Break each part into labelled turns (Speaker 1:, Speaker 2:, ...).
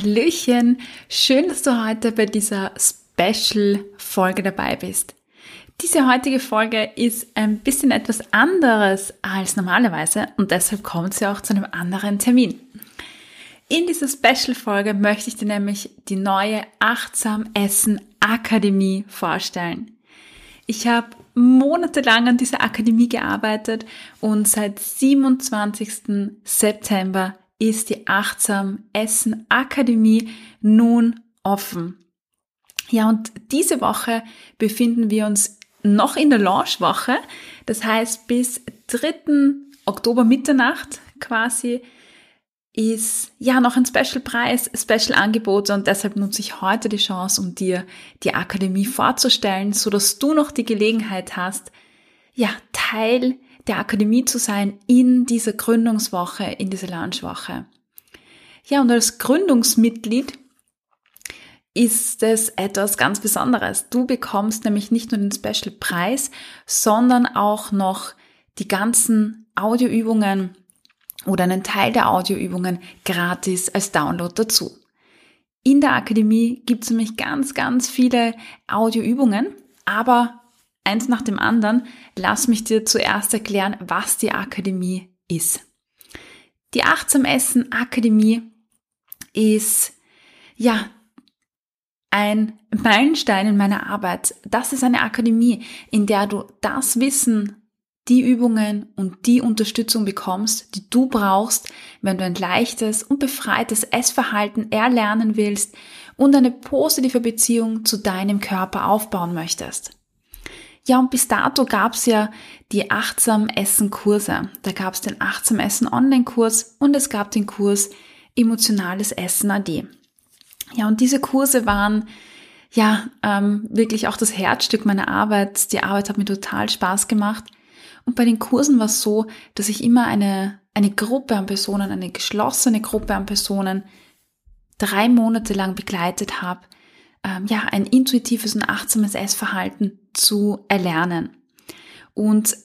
Speaker 1: Hallöchen, schön, dass du heute bei dieser Special-Folge dabei bist. Diese heutige Folge ist ein bisschen etwas anderes als normalerweise und deshalb kommt sie auch zu einem anderen Termin. In dieser Special-Folge möchte ich dir nämlich die neue Achtsam Essen Akademie vorstellen. Ich habe monatelang an dieser Akademie gearbeitet und seit 27. September ist die Achtsam Essen Akademie nun offen. Ja, und diese Woche befinden wir uns noch in der Launchwoche. Das heißt, bis 3. Oktober Mitternacht quasi ist ja noch ein Special-Preis, Special-Angebot und deshalb nutze ich heute die Chance, um dir die Akademie vorzustellen, so dass du noch die Gelegenheit hast, ja, Teil der Akademie zu sein in dieser Gründungswoche, in dieser Launchwoche. Ja, und als Gründungsmitglied ist es etwas ganz Besonderes. Du bekommst nämlich nicht nur den Special Preis, sondern auch noch die ganzen Audioübungen oder einen Teil der Audioübungen gratis als Download dazu. In der Akademie gibt es nämlich ganz, ganz viele Audioübungen, aber eins nach dem anderen, lass mich dir zuerst erklären, was die Akademie ist. Die Achtsam Essen Akademie ist, ja, ein Meilenstein in meiner Arbeit. Das ist eine Akademie, in der du das Wissen, die Übungen und die Unterstützung bekommst, die du brauchst, wenn du ein leichtes und befreites Essverhalten erlernen willst und eine positive Beziehung zu deinem Körper aufbauen möchtest. Ja, und bis dato gab's ja die Achtsam Essen Kurse. Da gab's den Achtsam Essen Online-Kurs und es gab den Kurs Emotionales Essen AD. Ja, und diese Kurse waren ja ähm, wirklich auch das Herzstück meiner Arbeit. Die Arbeit hat mir total Spaß gemacht. Und bei den Kursen war es so, dass ich immer eine, eine Gruppe an Personen, eine geschlossene Gruppe an Personen drei Monate lang begleitet habe, ähm, ja, ein intuitives und achtsames Essverhalten zu erlernen. Und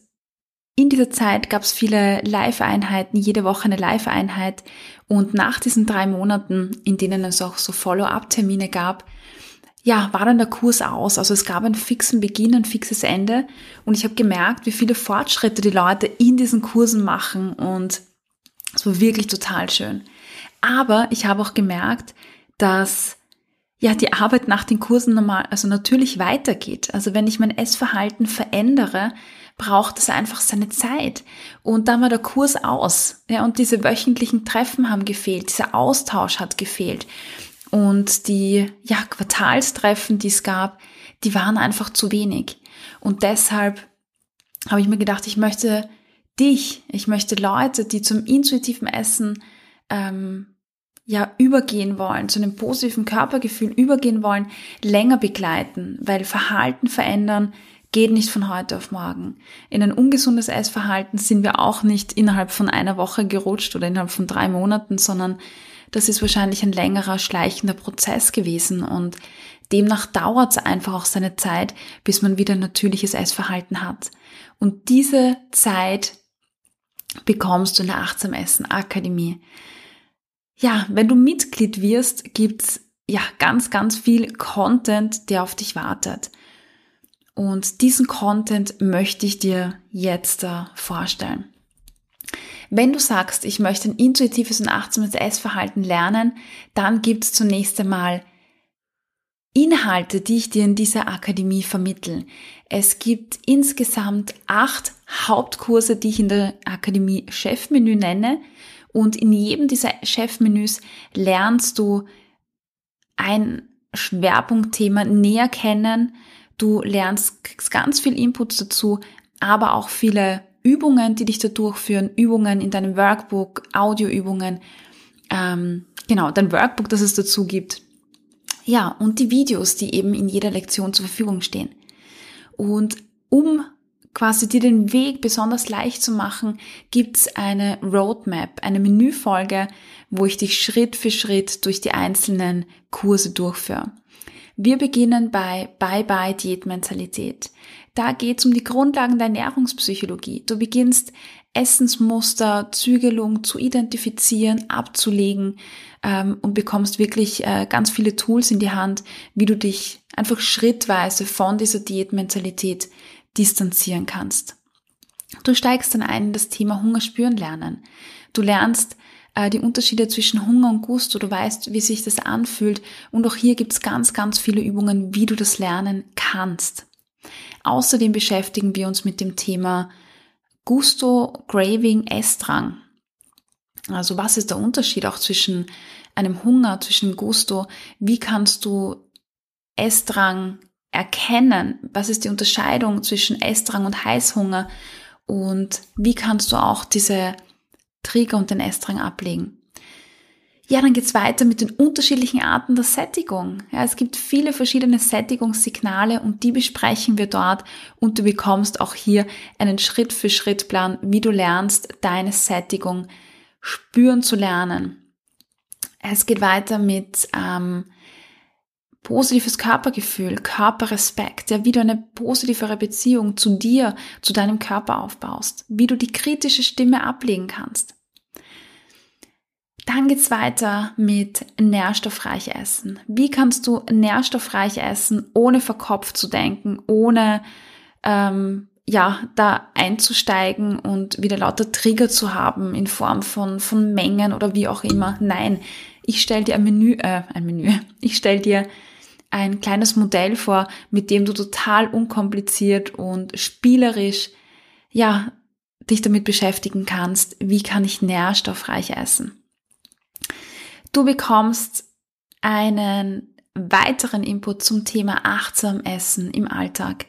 Speaker 1: in dieser Zeit gab es viele Live-Einheiten, jede Woche eine Live-Einheit. Und nach diesen drei Monaten, in denen es auch so Follow-up-Termine gab, ja, war dann der Kurs aus. Also es gab einen fixen Beginn, ein fixes Ende. Und ich habe gemerkt, wie viele Fortschritte die Leute in diesen Kursen machen. Und es war wirklich total schön. Aber ich habe auch gemerkt, dass ja, die Arbeit nach den Kursen normal, also natürlich weitergeht. Also wenn ich mein Essverhalten verändere, braucht es einfach seine Zeit. Und dann war der Kurs aus. Ja, und diese wöchentlichen Treffen haben gefehlt. Dieser Austausch hat gefehlt. Und die, ja, Quartalstreffen, die es gab, die waren einfach zu wenig. Und deshalb habe ich mir gedacht, ich möchte dich, ich möchte Leute, die zum intuitiven Essen ähm, ja übergehen wollen, zu einem positiven Körpergefühl übergehen wollen, länger begleiten, weil Verhalten verändern geht nicht von heute auf morgen. In ein ungesundes Essverhalten sind wir auch nicht innerhalb von einer Woche gerutscht oder innerhalb von drei Monaten, sondern das ist wahrscheinlich ein längerer, schleichender Prozess gewesen und demnach dauert es einfach auch seine Zeit, bis man wieder ein natürliches Essverhalten hat. Und diese Zeit bekommst du in der Achtsam Essen Akademie ja, wenn du Mitglied wirst, gibt's ja ganz, ganz viel Content, der auf dich wartet. Und diesen Content möchte ich dir jetzt äh, vorstellen. Wenn du sagst, ich möchte ein intuitives und achtsames Essverhalten lernen, dann gibt's zunächst einmal Inhalte, die ich dir in dieser Akademie vermittle. Es gibt insgesamt acht Hauptkurse, die ich in der Akademie Chefmenü nenne. Und in jedem dieser Chefmenüs lernst du ein Schwerpunktthema näher kennen. Du lernst ganz viel Inputs dazu, aber auch viele Übungen, die dich da durchführen, Übungen in deinem Workbook, Audioübungen, ähm, genau, dein Workbook, das es dazu gibt. Ja, und die Videos, die eben in jeder Lektion zur Verfügung stehen. Und um quasi dir den Weg besonders leicht zu machen, gibt's eine Roadmap, eine Menüfolge, wo ich dich Schritt für Schritt durch die einzelnen Kurse durchführe. Wir beginnen bei Bye Bye Diätmentalität. Da geht's um die Grundlagen der Ernährungspsychologie. Du beginnst Essensmuster, Zügelung zu identifizieren, abzulegen ähm, und bekommst wirklich äh, ganz viele Tools in die Hand, wie du dich einfach schrittweise von dieser Diätmentalität distanzieren kannst. Du steigst dann ein in das Thema Hunger spüren lernen. Du lernst äh, die Unterschiede zwischen Hunger und Gusto, du weißt, wie sich das anfühlt und auch hier gibt's ganz, ganz viele Übungen, wie du das lernen kannst. Außerdem beschäftigen wir uns mit dem Thema Gusto, Craving, Essdrang. Also was ist der Unterschied auch zwischen einem Hunger, zwischen Gusto? Wie kannst du Essdrang erkennen? Was ist die Unterscheidung zwischen Essdrang und Heißhunger? Und wie kannst du auch diese Trigger und den Essdrang ablegen? Ja, dann geht's weiter mit den unterschiedlichen Arten der Sättigung. Ja, es gibt viele verschiedene Sättigungssignale und die besprechen wir dort und du bekommst auch hier einen Schritt-für-Schritt-Plan, wie du lernst, deine Sättigung spüren zu lernen. Es geht weiter mit ähm, positives Körpergefühl, Körperrespekt, ja, wie du eine positivere Beziehung zu dir, zu deinem Körper aufbaust, wie du die kritische Stimme ablegen kannst. Dann geht's weiter mit nährstoffreich essen. Wie kannst du nährstoffreich essen, ohne verkopft zu denken, ohne ähm, ja da einzusteigen und wieder lauter Trigger zu haben in Form von von Mengen oder wie auch immer. Nein, ich stelle dir ein Menü, äh, ein Menü. Ich stelle dir ein kleines Modell vor, mit dem du total unkompliziert und spielerisch, ja, dich damit beschäftigen kannst, wie kann ich nährstoffreich essen. Du bekommst einen weiteren Input zum Thema achtsam Essen im Alltag.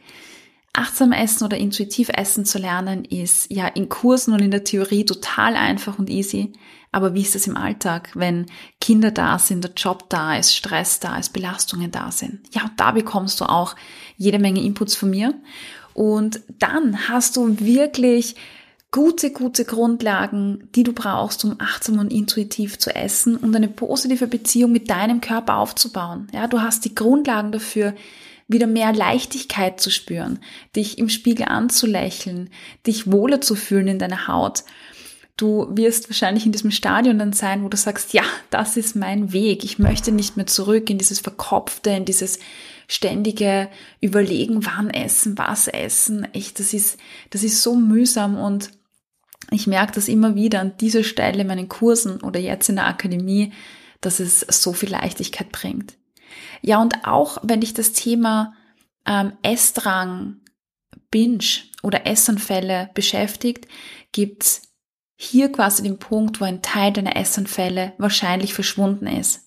Speaker 1: Achtsam Essen oder intuitiv Essen zu lernen ist ja in Kursen und in der Theorie total einfach und easy. Aber wie ist das im Alltag, wenn Kinder da sind, der Job da ist, Stress da ist, Belastungen da sind? Ja, da bekommst du auch jede Menge Inputs von mir. Und dann hast du wirklich gute, gute Grundlagen, die du brauchst, um achtsam und intuitiv zu essen und eine positive Beziehung mit deinem Körper aufzubauen. Ja, du hast die Grundlagen dafür, wieder mehr Leichtigkeit zu spüren, dich im Spiegel anzulächeln, dich wohler zu fühlen in deiner Haut Du wirst wahrscheinlich in diesem Stadion dann sein, wo du sagst, ja, das ist mein Weg. Ich möchte nicht mehr zurück in dieses Verkopfte, in dieses ständige Überlegen, wann essen, was essen. Echt, das ist, das ist so mühsam und ich merke das immer wieder an dieser Stelle in meinen Kursen oder jetzt in der Akademie, dass es so viel Leichtigkeit bringt. Ja, und auch wenn dich das Thema ähm, Essdrang, Binge oder Essanfälle beschäftigt, gibt's hier quasi den Punkt, wo ein Teil deiner Essanfälle wahrscheinlich verschwunden ist.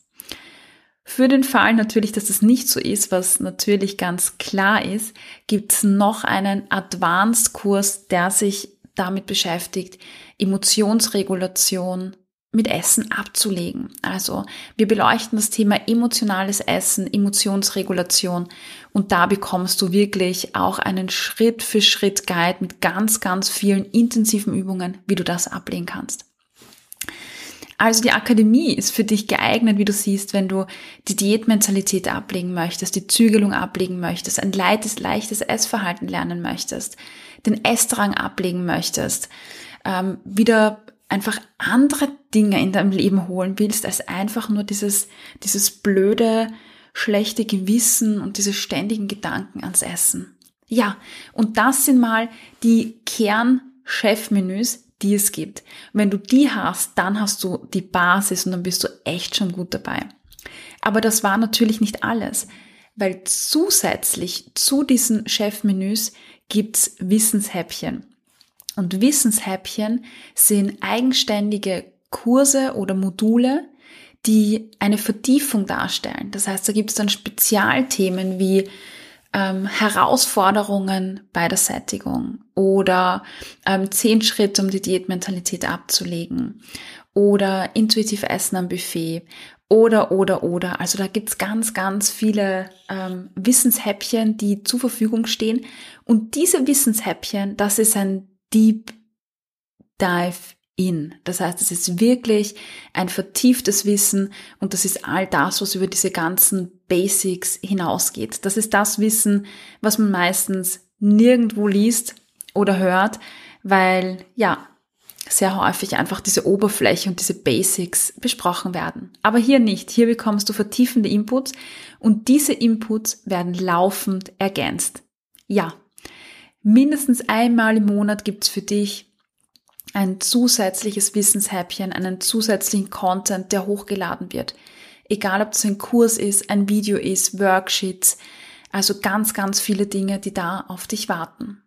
Speaker 1: Für den Fall natürlich, dass es nicht so ist, was natürlich ganz klar ist, gibt es noch einen Advanced-Kurs, der sich damit beschäftigt, Emotionsregulation mit Essen abzulegen. Also wir beleuchten das Thema emotionales Essen, Emotionsregulation und da bekommst du wirklich auch einen Schritt für Schritt Guide mit ganz, ganz vielen intensiven Übungen, wie du das ablegen kannst. Also die Akademie ist für dich geeignet, wie du siehst, wenn du die Diätmentalität ablegen möchtest, die Zügelung ablegen möchtest, ein leichtes, leichtes Essverhalten lernen möchtest, den Essdrang ablegen möchtest, ähm, wieder einfach andere Dinge in deinem Leben holen willst, als einfach nur dieses, dieses blöde, schlechte Gewissen und diese ständigen Gedanken ans Essen. Ja, und das sind mal die Kern-Chefmenüs, die es gibt. wenn du die hast, dann hast du die Basis und dann bist du echt schon gut dabei. Aber das war natürlich nicht alles. weil zusätzlich zu diesen Chefmenüs gibt's Wissenshäppchen. Und Wissenshäppchen sind eigenständige Kurse oder Module, die eine Vertiefung darstellen. Das heißt, da gibt es dann Spezialthemen wie ähm, Herausforderungen bei der Sättigung oder ähm, zehn Schritte, um die Diätmentalität abzulegen oder intuitiv Essen am Buffet oder, oder, oder. Also da gibt's ganz, ganz viele ähm, Wissenshäppchen, die zur Verfügung stehen. Und diese Wissenshäppchen, das ist ein Deep Dive in. Das heißt, es ist wirklich ein vertieftes Wissen und das ist all das, was über diese ganzen Basics hinausgeht. Das ist das Wissen, was man meistens nirgendwo liest oder hört, weil ja, sehr häufig einfach diese Oberfläche und diese Basics besprochen werden. Aber hier nicht. Hier bekommst du vertiefende Inputs und diese Inputs werden laufend ergänzt. Ja, mindestens einmal im Monat gibt's für dich ein zusätzliches Wissenshäppchen, einen zusätzlichen Content, der hochgeladen wird. Egal ob es ein Kurs ist, ein Video ist, Worksheets, also ganz, ganz viele Dinge, die da auf dich warten.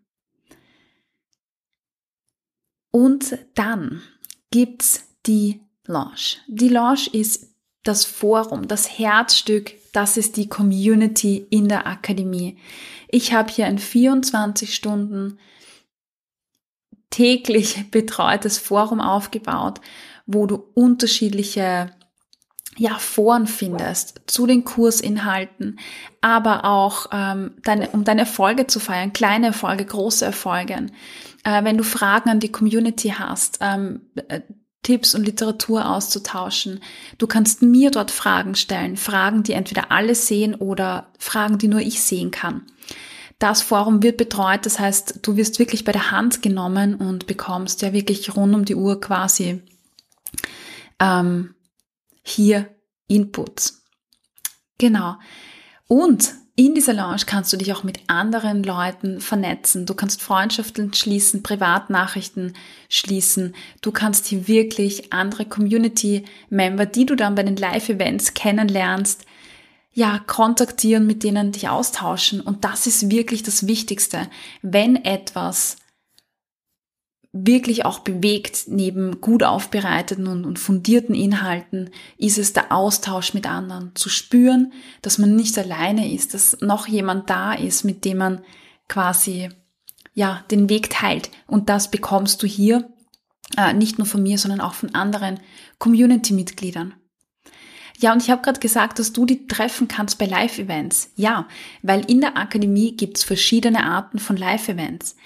Speaker 1: Und dann gibt's die Lounge. Die Lounge ist das Forum, das Herzstück, das ist die Community in der Akademie. Ich habe hier ein 24 Stunden täglich betreutes Forum aufgebaut, wo du unterschiedliche ja, Foren findest zu den Kursinhalten, aber auch ähm, deine, um deine Erfolge zu feiern, kleine Erfolge, große Erfolge. Äh, wenn du Fragen an die Community hast, ähm, äh, Tipps und Literatur auszutauschen. Du kannst mir dort Fragen stellen, Fragen, die entweder alle sehen oder Fragen, die nur ich sehen kann. Das Forum wird betreut, das heißt, du wirst wirklich bei der Hand genommen und bekommst ja wirklich rund um die Uhr quasi ähm, hier Inputs. Genau. Und in dieser Lounge kannst du dich auch mit anderen Leuten vernetzen. Du kannst Freundschaften schließen, Privatnachrichten schließen. Du kannst hier wirklich andere Community-Member, die du dann bei den Live-Events kennenlernst, ja, kontaktieren, mit denen dich austauschen. Und das ist wirklich das Wichtigste. Wenn etwas wirklich auch bewegt, neben gut aufbereiteten und, und, fundierten Inhalten, ist es der Austausch mit anderen. Zu spüren, dass man nicht alleine ist, dass noch jemand da ist, mit dem man quasi, ja, den Weg teilt. Und das bekommst du hier, äh, nicht nur von mir, sondern auch von anderen Community-Mitgliedern. Ja, und ich habe gerade gesagt, dass du die treffen kannst bei Live-Events. Ja, weil in der Akademie gibt's verschiedene Arten von Live-Events.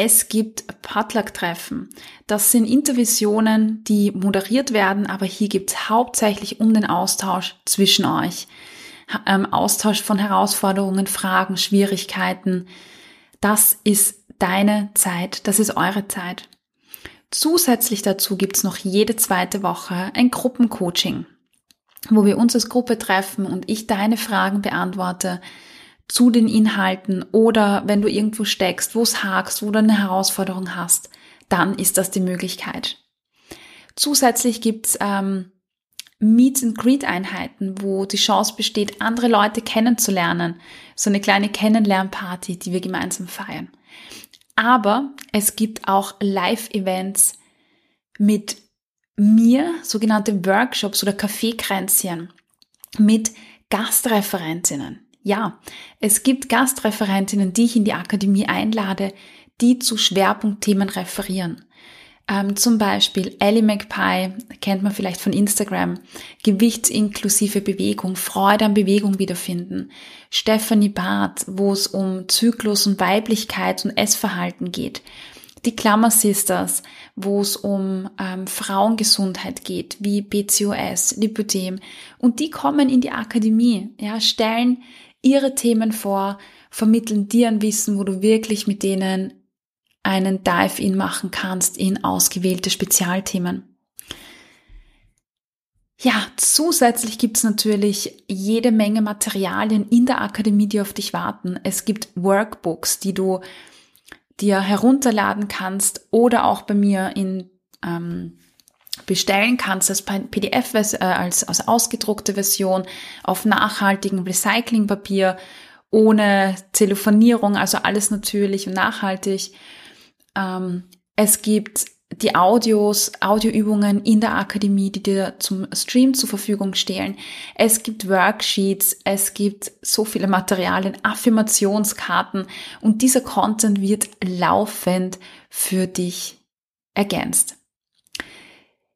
Speaker 1: Es gibt Potluck-Treffen. Das sind Intervisionen, die moderiert werden, aber hier gibt's hauptsächlich um den Austausch zwischen euch. Ähm, Austausch von Herausforderungen, Fragen, Schwierigkeiten. Das ist deine Zeit, das ist eure Zeit. Zusätzlich dazu gibt's noch jede zweite Woche ein Gruppencoaching wo wir uns als Gruppe treffen und ich deine Fragen beantworte zu den Inhalten oder wenn du irgendwo steckst, wo es hakst, wo du eine Herausforderung hast, dann ist das die Möglichkeit. Zusätzlich gibt's ähm, Meet and Greet Einheiten, wo die Chance besteht, andere Leute kennenzulernen. So eine kleine Kennenlernparty, die wir gemeinsam feiern. Aber es gibt auch Live-Events mit mir sogenannte Workshops oder Kaffeekränzchen mit Gastreferentinnen. Ja, es gibt Gastreferentinnen, die ich in die Akademie einlade, die zu Schwerpunktthemen referieren. Ähm, zum Beispiel Ellie McPie, kennt man vielleicht von Instagram, gewichtsinklusive Bewegung, Freude an Bewegung wiederfinden. Stephanie Barth, wo es um Zyklus und Weiblichkeit und Essverhalten geht die Klammer Sisters, wo es um ähm, Frauengesundheit geht, wie PCOS, Lipödem. Und die kommen in die Akademie, ja, stellen ihre Themen vor, vermitteln dir ein Wissen, wo du wirklich mit denen einen Dive-In machen kannst in ausgewählte Spezialthemen. Ja, zusätzlich gibt's natürlich jede Menge Materialien in der Akademie, die auf dich warten. Es gibt Workbooks, die du dir herunterladen kannst oder auch bei mir in ähm, bestellen kannst als PDF, äh, als, als ausgedruckte Version auf nachhaltigem Recyclingpapier, ohne Telefonierung, also alles natürlich und nachhaltig. Ähm, es gibt die Audios, Audioübungen in der Akademie, die dir zum Stream zur Verfügung stehen. Es gibt Worksheets, es gibt so viele Materialien, Affirmationskarten und dieser Content wird laufend für dich ergänzt.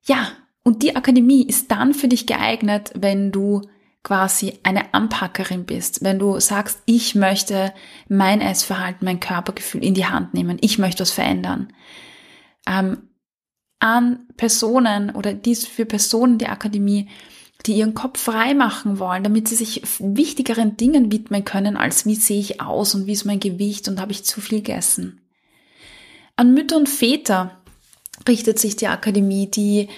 Speaker 1: Ja, und die Akademie ist dann für dich geeignet, wenn du quasi eine Anpackerin bist, wenn du sagst, ich möchte mein Essverhalten, mein Körpergefühl in die Hand nehmen, ich möchte was verändern ähm, an Personen oder dies für Personen der Akademie, die ihren Kopf frei machen wollen, damit sie sich wichtigeren Dingen widmen können, als wie sehe ich aus und wie ist mein Gewicht und habe ich zu viel gegessen. An Mütter und Väter richtet sich die Akademie, die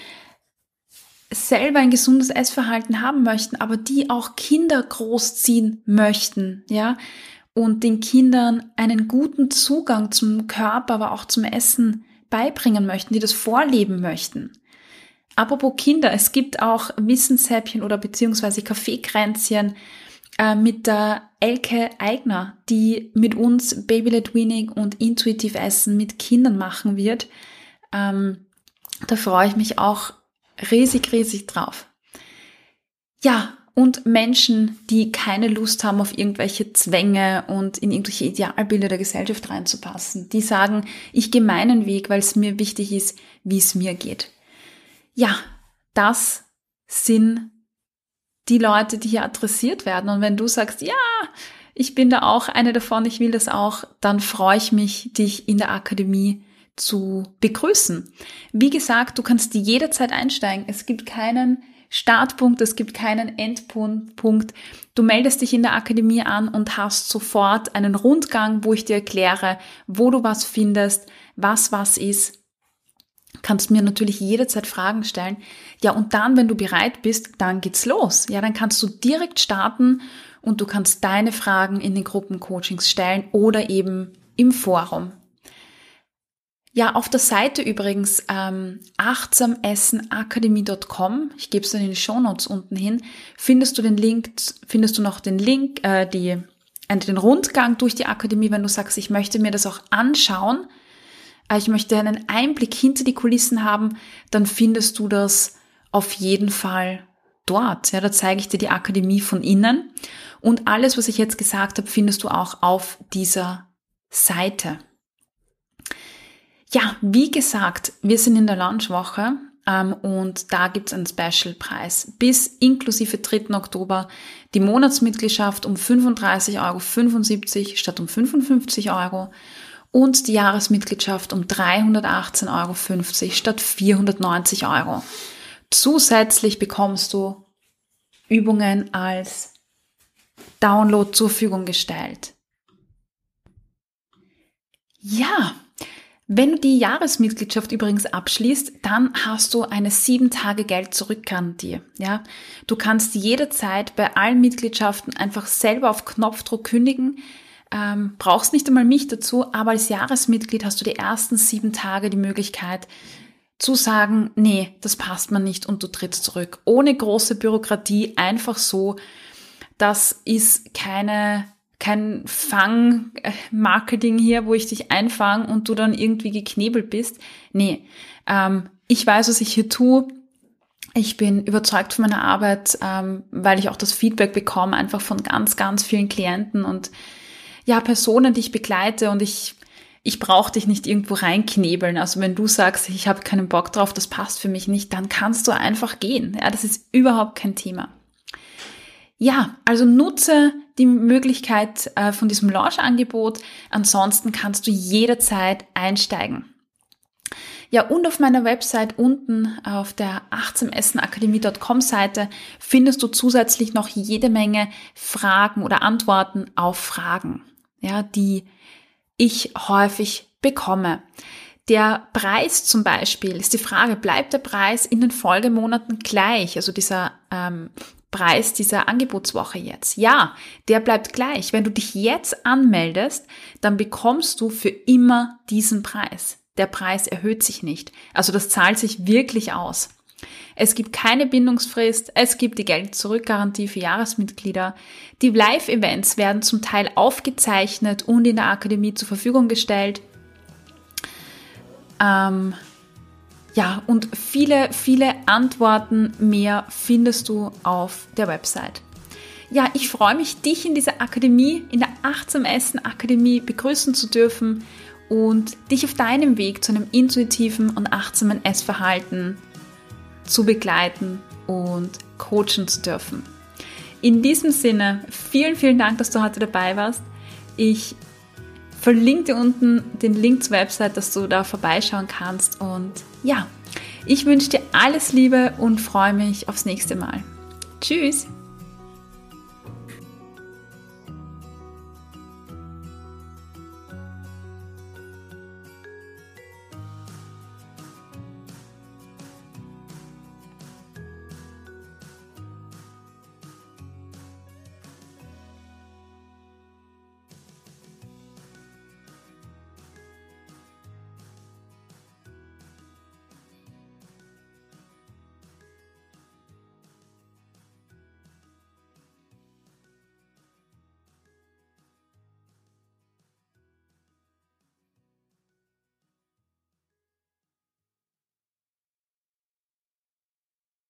Speaker 1: selber ein gesundes Essverhalten haben möchten, aber die auch Kinder großziehen möchten, ja, und den Kindern einen guten Zugang zum Körper, aber auch zum Essen beibringen möchten, die das vorleben möchten. Apropos Kinder, es gibt auch Wissenshäppchen oder beziehungsweise Kaffeekränzchen äh, mit der Elke Eigner, die mit uns Baby-led Weaning und Intuitiv Essen mit Kindern machen wird. Ähm, da freue ich mich auch riesig, riesig drauf. Ja, und Menschen, die keine Lust haben auf irgendwelche Zwänge und in irgendwelche Idealbilder der Gesellschaft reinzupassen. Die sagen, ich gehe meinen Weg, weil es mir wichtig ist, wie es mir geht. Ja, das sind die Leute, die hier adressiert werden. Und wenn du sagst, ja, ich bin da auch eine davon, ich will das auch, dann freue ich mich, dich in der Akademie zu begrüßen. Wie gesagt, du kannst jederzeit einsteigen. Es gibt keinen Startpunkt, es gibt keinen Endpunkt. Du meldest dich in der Akademie an und hast sofort einen Rundgang, wo ich dir erkläre, wo du was findest, was was ist. Kannst mir natürlich jederzeit Fragen stellen. Ja, und dann, wenn du bereit bist, dann geht's los. Ja, dann kannst du direkt starten und du kannst deine Fragen in den Gruppencoachings stellen oder eben im Forum. Ja, auf der Seite übrigens ähm, achtsamessenakademie.com, ich gebe es dann in die Shownotes unten hin, findest du den Link, findest du noch den Link, äh, die, äh, den Rundgang durch die Akademie, wenn du sagst, ich möchte mir das auch anschauen, äh, ich möchte einen Einblick hinter die Kulissen haben, dann findest du das auf jeden Fall dort. Ja, da zeige ich dir die Akademie von innen und alles, was ich jetzt gesagt habe, findest du auch auf dieser Seite. Ja, wie gesagt, wir sind in der Launchwoche ähm, und da gibt's einen Special-Preis. Bis inklusive 3. Oktober die Monatsmitgliedschaft um 35,75 Euro statt um 55 Euro und die Jahresmitgliedschaft um 318,50 Euro statt 490 Euro. Zusätzlich bekommst du Übungen als Download zur Verfügung gestellt. Ja, wenn du die Jahresmitgliedschaft übrigens abschließt, dann hast du eine sieben Tage Geld zurückgarantie. Ja, du kannst jederzeit bei allen Mitgliedschaften einfach selber auf Knopfdruck kündigen. Ähm, brauchst nicht einmal mich dazu, aber als Jahresmitglied hast du die ersten sieben Tage die Möglichkeit zu sagen, nee, das passt mir nicht und du trittst zurück. Ohne große Bürokratie, einfach so. Das ist keine kein Fang-Marketing hier, wo ich dich einfange und du dann irgendwie geknebelt bist. Nee, ähm, ich weiß, was ich hier tue. Ich bin überzeugt von meiner Arbeit, ähm, weil ich auch das Feedback bekomme, einfach von ganz, ganz vielen Klienten und ja, Personen, die ich begleite und ich, ich brauche dich nicht irgendwo reinknebeln. Also wenn du sagst, ich habe keinen Bock drauf, das passt für mich nicht, dann kannst du einfach gehen. Ja, das ist überhaupt kein Thema. Ja, also nutze die Möglichkeit äh, von diesem Launch-Angebot. Ansonsten kannst du jederzeit einsteigen. Ja, und auf meiner Website unten auf der 18essenakademie.com Seite findest du zusätzlich noch jede Menge Fragen oder Antworten auf Fragen, ja, die ich häufig bekomme. Der Preis zum Beispiel ist die Frage, bleibt der Preis in den Folgemonaten gleich? Also dieser ähm, Preis dieser Angebotswoche jetzt? Ja, der bleibt gleich. Wenn du dich jetzt anmeldest, dann bekommst du für immer diesen Preis. Der Preis erhöht sich nicht. Also das zahlt sich wirklich aus. Es gibt keine Bindungsfrist, es gibt die Geld-Zurück-Garantie für Jahresmitglieder. Die Live-Events werden zum Teil aufgezeichnet und in der Akademie zur Verfügung gestellt. Ähm, ja, und viele, viele Antworten mehr findest du auf der Website. Ja, ich freue mich, dich in dieser Akademie, in der Achtsam Essen Akademie begrüßen zu dürfen und dich auf deinem Weg zu einem intuitiven und achtsamen Essverhalten zu begleiten und coachen zu dürfen. In diesem Sinne, vielen, vielen Dank, dass du heute dabei warst. Ich verlinke dir unten den Link zur Website, dass du da vorbeischauen kannst. Und ja, ich wünsche dir alles Liebe und freue mich aufs nächste Mal. Tschüss!